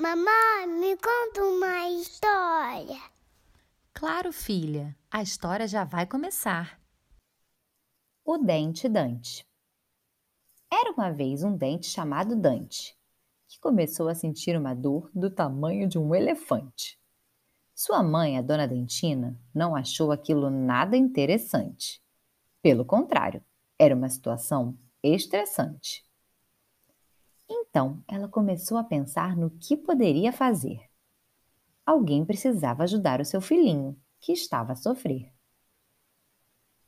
Mamãe, me conta uma história. Claro, filha, a história já vai começar. O Dente Dante Era uma vez um dente chamado Dante, que começou a sentir uma dor do tamanho de um elefante. Sua mãe, a dona Dentina, não achou aquilo nada interessante. Pelo contrário, era uma situação estressante. Então ela começou a pensar no que poderia fazer. Alguém precisava ajudar o seu filhinho, que estava a sofrer.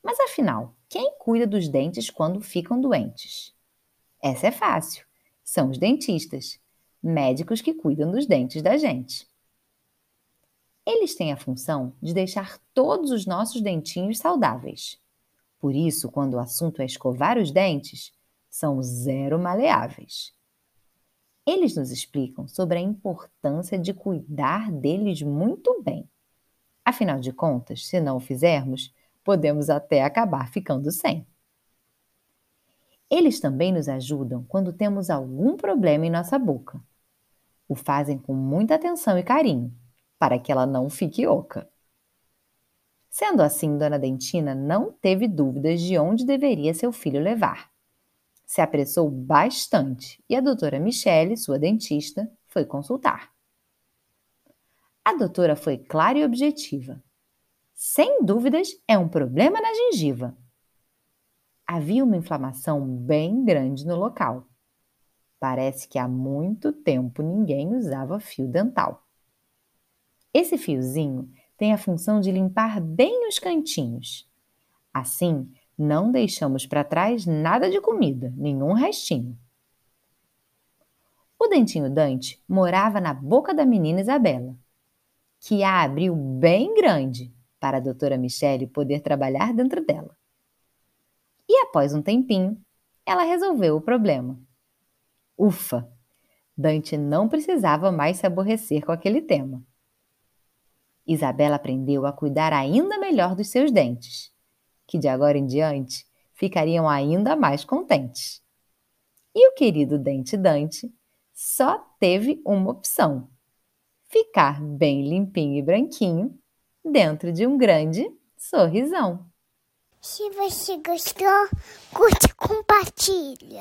Mas afinal, quem cuida dos dentes quando ficam doentes? Essa é fácil. São os dentistas, médicos que cuidam dos dentes da gente. Eles têm a função de deixar todos os nossos dentinhos saudáveis. Por isso, quando o assunto é escovar os dentes, são zero maleáveis. Eles nos explicam sobre a importância de cuidar deles muito bem. Afinal de contas, se não o fizermos, podemos até acabar ficando sem. Eles também nos ajudam quando temos algum problema em nossa boca. O fazem com muita atenção e carinho, para que ela não fique oca. Sendo assim, Dona Dentina não teve dúvidas de onde deveria seu filho levar se apressou bastante e a doutora Michele, sua dentista, foi consultar. A doutora foi clara e objetiva. Sem dúvidas, é um problema na gengiva. Havia uma inflamação bem grande no local. Parece que há muito tempo ninguém usava fio dental. Esse fiozinho tem a função de limpar bem os cantinhos. Assim, não deixamos para trás nada de comida, nenhum restinho. O dentinho Dante morava na boca da menina Isabela, que a abriu bem grande para a doutora Michele poder trabalhar dentro dela. E após um tempinho, ela resolveu o problema. Ufa! Dante não precisava mais se aborrecer com aquele tema. Isabela aprendeu a cuidar ainda melhor dos seus dentes que de agora em diante ficariam ainda mais contentes. E o querido Dente Dante só teve uma opção: ficar bem limpinho e branquinho dentro de um grande sorrisão. Se você gostou, curte e compartilha.